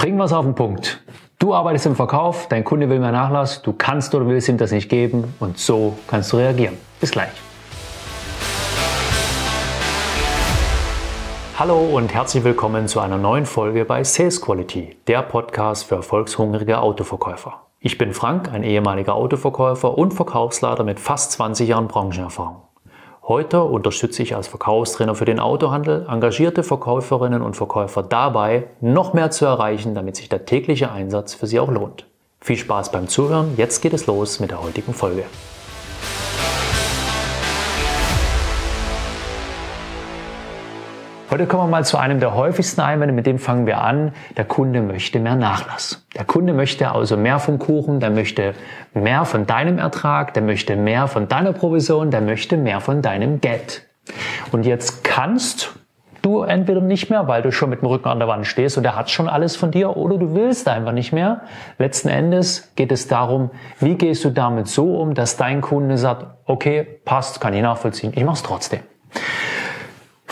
Bringen wir es auf den Punkt. Du arbeitest im Verkauf, dein Kunde will mehr Nachlass, du kannst oder willst ihm das nicht geben und so kannst du reagieren. Bis gleich. Hallo und herzlich willkommen zu einer neuen Folge bei Sales Quality, der Podcast für erfolgshungrige Autoverkäufer. Ich bin Frank, ein ehemaliger Autoverkäufer und Verkaufsleiter mit fast 20 Jahren Branchenerfahrung. Heute unterstütze ich als Verkaufstrainer für den Autohandel engagierte Verkäuferinnen und Verkäufer dabei, noch mehr zu erreichen, damit sich der tägliche Einsatz für sie auch lohnt. Viel Spaß beim Zuhören, jetzt geht es los mit der heutigen Folge. Heute kommen wir mal zu einem der häufigsten Einwände, mit dem fangen wir an. Der Kunde möchte mehr Nachlass. Der Kunde möchte also mehr vom Kuchen, der möchte mehr von deinem Ertrag, der möchte mehr von deiner Provision, der möchte mehr von deinem Geld. Und jetzt kannst du entweder nicht mehr, weil du schon mit dem Rücken an der Wand stehst und er hat schon alles von dir, oder du willst einfach nicht mehr. Letzten Endes geht es darum, wie gehst du damit so um, dass dein Kunde sagt, okay, passt, kann ich nachvollziehen, ich mach's trotzdem.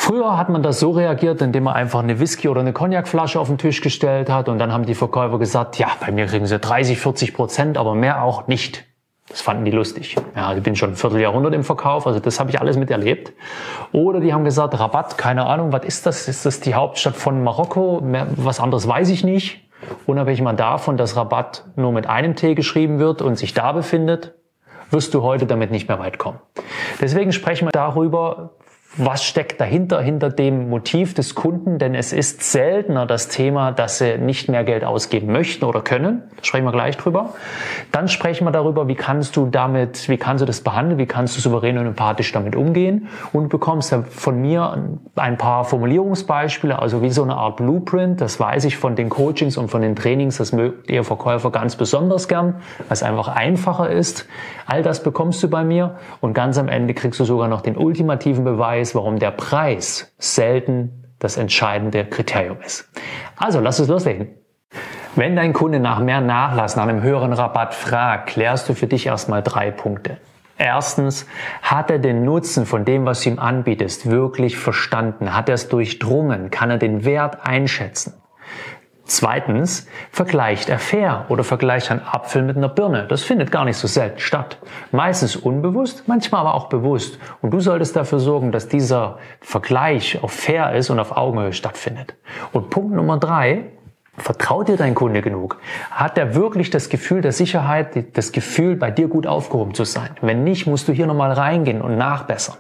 Früher hat man das so reagiert, indem man einfach eine Whisky oder eine Cognacflasche auf den Tisch gestellt hat und dann haben die Verkäufer gesagt, ja, bei mir kriegen sie 30, 40 Prozent, aber mehr auch nicht. Das fanden die lustig. Ja, ich bin schon ein Vierteljahrhundert im Verkauf, also das habe ich alles miterlebt. Oder die haben gesagt, Rabatt, keine Ahnung, was ist das? Ist das die Hauptstadt von Marokko? Was anderes weiß ich nicht. Unabhängig mal davon, dass Rabatt nur mit einem T geschrieben wird und sich da befindet, wirst du heute damit nicht mehr weit kommen. Deswegen sprechen wir darüber, was steckt dahinter, hinter dem Motiv des Kunden, denn es ist seltener das Thema, dass sie nicht mehr Geld ausgeben möchten oder können. Da sprechen wir gleich drüber. Dann sprechen wir darüber, wie kannst du damit, wie kannst du das behandeln, wie kannst du souverän und empathisch damit umgehen und bekommst von mir ein paar Formulierungsbeispiele, also wie so eine Art Blueprint. Das weiß ich von den Coachings und von den Trainings, das mögt ihr Verkäufer ganz besonders gern, weil es einfach einfacher ist. All das bekommst du bei mir und ganz am Ende kriegst du sogar noch den ultimativen Beweis, weiß, warum der Preis selten das entscheidende Kriterium ist. Also, lass uns loslegen. Wenn dein Kunde nach mehr Nachlass, nach einem höheren Rabatt fragt, klärst du für dich erstmal drei Punkte. Erstens, hat er den Nutzen von dem, was du ihm anbietest, wirklich verstanden? Hat er es durchdrungen? Kann er den Wert einschätzen? Zweitens, vergleicht er fair oder vergleicht einen Apfel mit einer Birne. Das findet gar nicht so selten statt. Meistens unbewusst, manchmal aber auch bewusst. Und du solltest dafür sorgen, dass dieser Vergleich auf fair ist und auf Augenhöhe stattfindet. Und Punkt Nummer drei, Vertraut dir dein Kunde genug? Hat er wirklich das Gefühl der Sicherheit, das Gefühl, bei dir gut aufgehoben zu sein? Wenn nicht, musst du hier nochmal reingehen und nachbessern.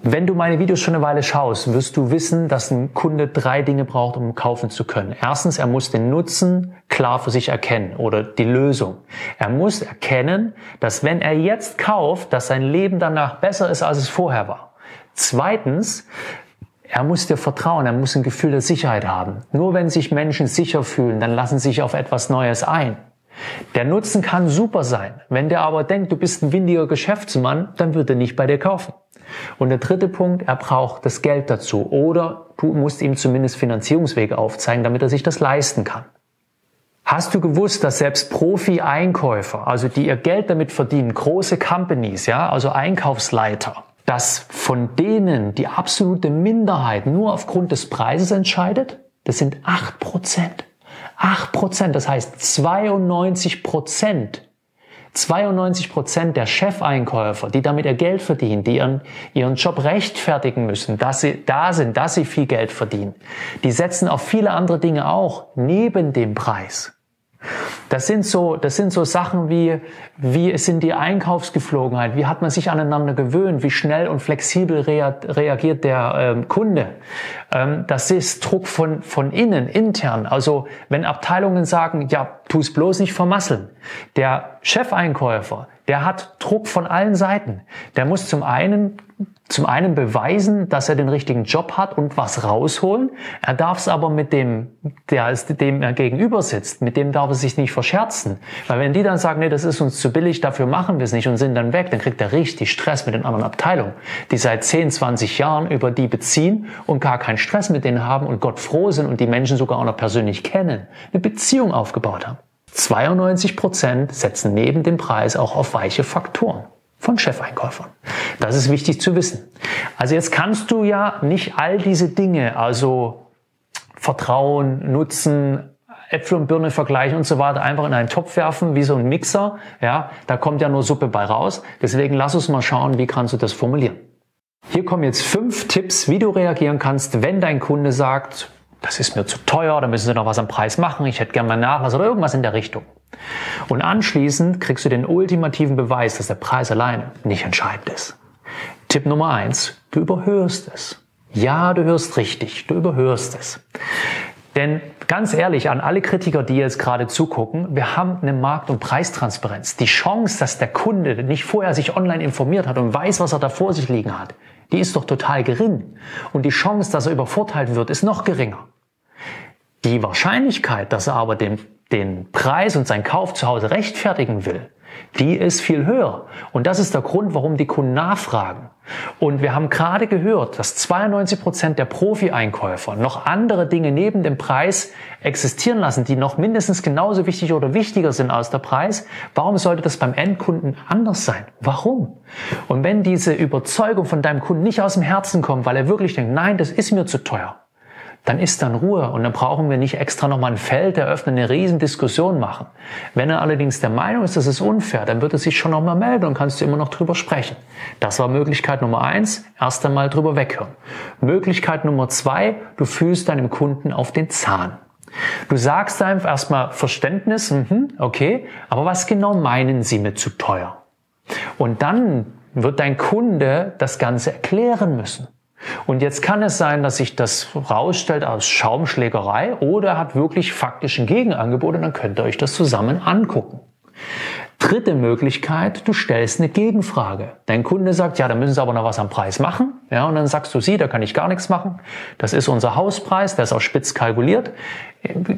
Wenn du meine Videos schon eine Weile schaust, wirst du wissen, dass ein Kunde drei Dinge braucht, um kaufen zu können. Erstens, er muss den Nutzen klar für sich erkennen oder die Lösung. Er muss erkennen, dass wenn er jetzt kauft, dass sein Leben danach besser ist, als es vorher war. Zweitens, er muss dir vertrauen, er muss ein Gefühl der Sicherheit haben. Nur wenn sich Menschen sicher fühlen, dann lassen sie sich auf etwas Neues ein. Der Nutzen kann super sein. Wenn der aber denkt, du bist ein windiger Geschäftsmann, dann wird er nicht bei dir kaufen. Und der dritte Punkt, er braucht das Geld dazu oder du musst ihm zumindest Finanzierungswege aufzeigen, damit er sich das leisten kann. Hast du gewusst, dass selbst Profi-Einkäufer, also die ihr Geld damit verdienen, große Companies, ja, also Einkaufsleiter, dass von denen die absolute Minderheit nur aufgrund des Preises entscheidet? Das sind acht Prozent. Acht Prozent, das heißt 92 Prozent 92 Prozent der Chefeinkäufer, die damit ihr Geld verdienen, die ihren, ihren Job rechtfertigen müssen, dass sie da sind, dass sie viel Geld verdienen, die setzen auf viele andere Dinge auch neben dem Preis. Das sind so, das sind so Sachen wie, wie sind die Einkaufsgeflogenheit, wie hat man sich aneinander gewöhnt, wie schnell und flexibel reagiert der ähm, Kunde. Ähm, das ist Druck von, von innen, intern. Also wenn Abteilungen sagen, ja, tu es bloß nicht vermasseln. Der Chefeinkäufer, der hat Druck von allen Seiten. Der muss zum einen zum einen beweisen, dass er den richtigen Job hat und was rausholen. Er darf es aber mit dem, der dem er gegenüber sitzt, mit dem darf er sich nicht verscherzen. Weil wenn die dann sagen, nee, das ist uns zu billig, dafür machen wir es nicht und sind dann weg, dann kriegt er richtig Stress mit den anderen Abteilungen, die seit 10, 20 Jahren über die beziehen und gar keinen Stress mit denen haben und Gott froh sind und die Menschen sogar auch noch persönlich kennen, eine Beziehung aufgebaut haben. 92 Prozent setzen neben dem Preis auch auf weiche Faktoren von Chefeinkäufern. Das ist wichtig zu wissen. Also jetzt kannst du ja nicht all diese Dinge, also Vertrauen, Nutzen, Äpfel und Birne vergleichen und so weiter einfach in einen Topf werfen, wie so ein Mixer. Ja, da kommt ja nur Suppe bei raus. Deswegen lass uns mal schauen, wie kannst du das formulieren. Hier kommen jetzt fünf Tipps, wie du reagieren kannst, wenn dein Kunde sagt, das ist mir zu teuer, da müssen Sie noch was am Preis machen, ich hätte gerne mal Nachlass oder irgendwas in der Richtung. Und anschließend kriegst du den ultimativen Beweis, dass der Preis alleine nicht entscheidend ist. Tipp Nummer eins, du überhörst es. Ja, du hörst richtig, du überhörst es. Denn ganz ehrlich, an alle Kritiker, die jetzt gerade zugucken, wir haben eine Markt- und Preistransparenz. Die Chance, dass der Kunde nicht vorher sich online informiert hat und weiß, was er da vor sich liegen hat, die ist doch total gering. Und die Chance, dass er übervorteilt wird, ist noch geringer. Die Wahrscheinlichkeit, dass er aber den, den Preis und seinen Kauf zu Hause rechtfertigen will, die ist viel höher. Und das ist der Grund, warum die Kunden nachfragen. Und wir haben gerade gehört, dass 92 Prozent der Profi-Einkäufer noch andere Dinge neben dem Preis existieren lassen, die noch mindestens genauso wichtig oder wichtiger sind als der Preis. Warum sollte das beim Endkunden anders sein? Warum? Und wenn diese Überzeugung von deinem Kunden nicht aus dem Herzen kommt, weil er wirklich denkt, nein, das ist mir zu teuer, dann ist dann Ruhe und dann brauchen wir nicht extra nochmal ein Feld eröffnen, eine riesen Diskussion machen. Wenn er allerdings der Meinung ist, das ist unfair, dann wird er sich schon nochmal melden und kannst du immer noch drüber sprechen. Das war Möglichkeit Nummer eins, erst einmal drüber weghören. Möglichkeit Nummer zwei, du fühlst deinem Kunden auf den Zahn. Du sagst einfach erstmal Verständnis, mhm, okay, aber was genau meinen Sie mit zu teuer? Und dann wird dein Kunde das Ganze erklären müssen. Und jetzt kann es sein, dass sich das rausstellt als Schaumschlägerei oder hat wirklich faktisch ein Gegenangebot und dann könnt ihr euch das zusammen angucken. Dritte Möglichkeit, du stellst eine Gegenfrage. Dein Kunde sagt, ja, da müssen Sie aber noch was am Preis machen. Ja, und dann sagst du, Sie, da kann ich gar nichts machen. Das ist unser Hauspreis, der ist auch spitz kalkuliert.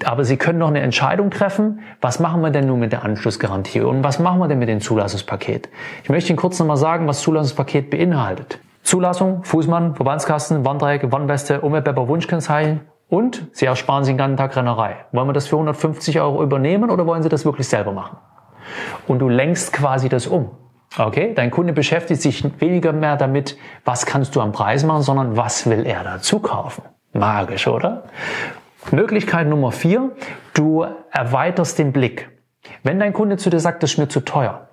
Aber Sie können noch eine Entscheidung treffen. Was machen wir denn nun mit der Anschlussgarantie? Und was machen wir denn mit dem Zulassungspaket? Ich möchte Ihnen kurz nochmal sagen, was Zulassungspaket beinhaltet. Zulassung, Fußmann, Verbandskasten, Warndreieck, Warnweste, Umweltbepper, Wunschkennzeichen und Sie ersparen sich den ganzen Tag Rennerei. Wollen wir das für 150 Euro übernehmen oder wollen Sie das wirklich selber machen? Und du lenkst quasi das um. Okay? Dein Kunde beschäftigt sich weniger mehr damit, was kannst du am Preis machen, sondern was will er dazu kaufen. Magisch, oder? Möglichkeit Nummer vier, du erweiterst den Blick. Wenn dein Kunde zu dir sagt, das ist mir zu teuer,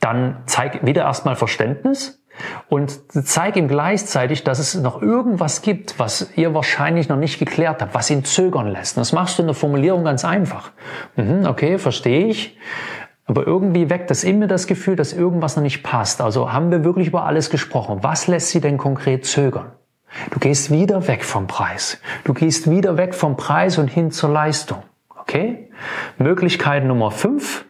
dann zeig wieder erstmal Verständnis, und zeig ihm gleichzeitig, dass es noch irgendwas gibt, was ihr wahrscheinlich noch nicht geklärt habt, was ihn zögern lässt. das machst du in der Formulierung ganz einfach. Mhm, okay, verstehe ich. Aber irgendwie weckt das in mir das Gefühl, dass irgendwas noch nicht passt. Also haben wir wirklich über alles gesprochen. Was lässt sie denn konkret zögern? Du gehst wieder weg vom Preis. Du gehst wieder weg vom Preis und hin zur Leistung. Okay? Möglichkeit Nummer fünf,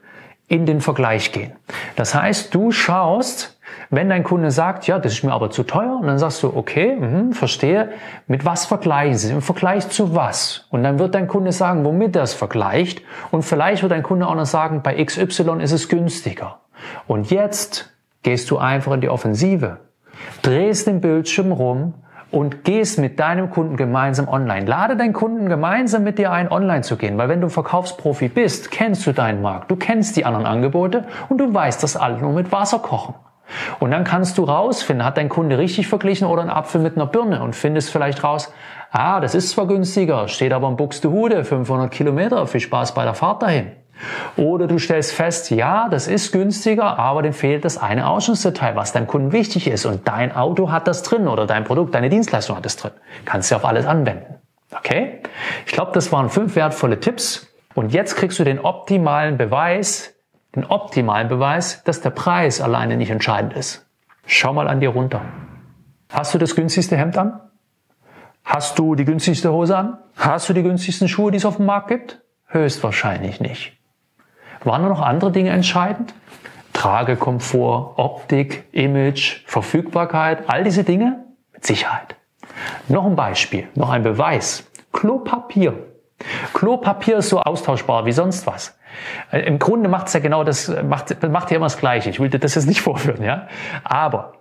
in den Vergleich gehen. Das heißt, du schaust, wenn dein Kunde sagt, ja, das ist mir aber zu teuer, und dann sagst du, okay, mh, verstehe, mit was vergleichen Sie? Im Vergleich zu was? Und dann wird dein Kunde sagen, womit er es vergleicht. Und vielleicht wird dein Kunde auch noch sagen, bei XY ist es günstiger. Und jetzt gehst du einfach in die Offensive, drehst den Bildschirm rum und gehst mit deinem Kunden gemeinsam online. Lade deinen Kunden gemeinsam mit dir ein, online zu gehen, weil wenn du Verkaufsprofi bist, kennst du deinen Markt, du kennst die anderen Angebote und du weißt, dass alle nur mit Wasser kochen. Und dann kannst du rausfinden, hat dein Kunde richtig verglichen oder ein Apfel mit einer Birne und findest vielleicht raus, ah, das ist zwar günstiger, steht aber in Buxtehude, 500 Kilometer, viel Spaß bei der Fahrt dahin. Oder du stellst fest, ja, das ist günstiger, aber dem fehlt das eine Ausschlussdetail, was deinem Kunden wichtig ist. Und dein Auto hat das drin oder dein Produkt, deine Dienstleistung hat das drin. Kannst du auf alles anwenden. Okay? Ich glaube, das waren fünf wertvolle Tipps. Und jetzt kriegst du den optimalen Beweis, den optimalen Beweis, dass der Preis alleine nicht entscheidend ist. Schau mal an dir runter. Hast du das günstigste Hemd an? Hast du die günstigste Hose an? Hast du die günstigsten Schuhe, die es auf dem Markt gibt? Höchstwahrscheinlich nicht. Waren noch andere Dinge entscheidend? Tragekomfort, Optik, Image, Verfügbarkeit, all diese Dinge? Mit Sicherheit. Noch ein Beispiel, noch ein Beweis. Klopapier. Klopapier ist so austauschbar wie sonst was. Äh, Im Grunde macht es ja genau das, macht, macht ja immer das Gleiche. Ich will dir das jetzt nicht vorführen, ja. Aber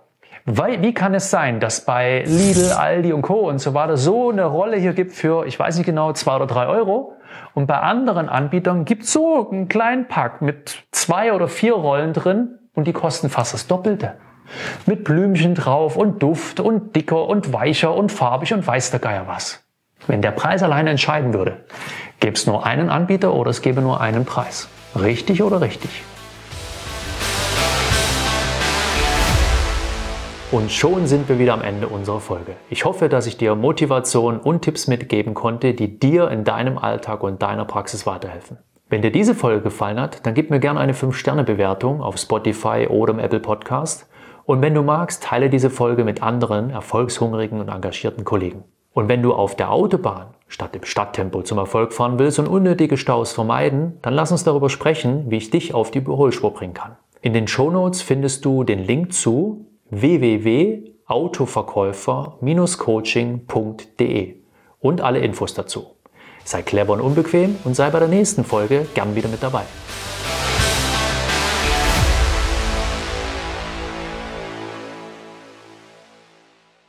weil, wie kann es sein, dass bei Lidl, Aldi und Co. und so weiter so eine Rolle hier gibt für, ich weiß nicht genau, zwei oder drei Euro und bei anderen Anbietern gibt so einen kleinen Pack mit zwei oder vier Rollen drin und die kosten fast das Doppelte. Mit Blümchen drauf und Duft und dicker und weicher und farbig und weiß der Geier was. Wenn der Preis alleine entscheiden würde, gäbe es nur einen Anbieter oder es gäbe nur einen Preis. Richtig oder richtig? Und schon sind wir wieder am Ende unserer Folge. Ich hoffe, dass ich dir Motivation und Tipps mitgeben konnte, die dir in deinem Alltag und deiner Praxis weiterhelfen. Wenn dir diese Folge gefallen hat, dann gib mir gerne eine 5-Sterne-Bewertung auf Spotify oder im Apple Podcast. Und wenn du magst, teile diese Folge mit anderen erfolgshungrigen und engagierten Kollegen. Und wenn du auf der Autobahn statt im Stadttempo zum Erfolg fahren willst und unnötige Staus vermeiden, dann lass uns darüber sprechen, wie ich dich auf die Überholspur bringen kann. In den Shownotes findest du den Link zu www.autoverkäufer-coaching.de und alle Infos dazu. Sei clever und unbequem und sei bei der nächsten Folge gern wieder mit dabei.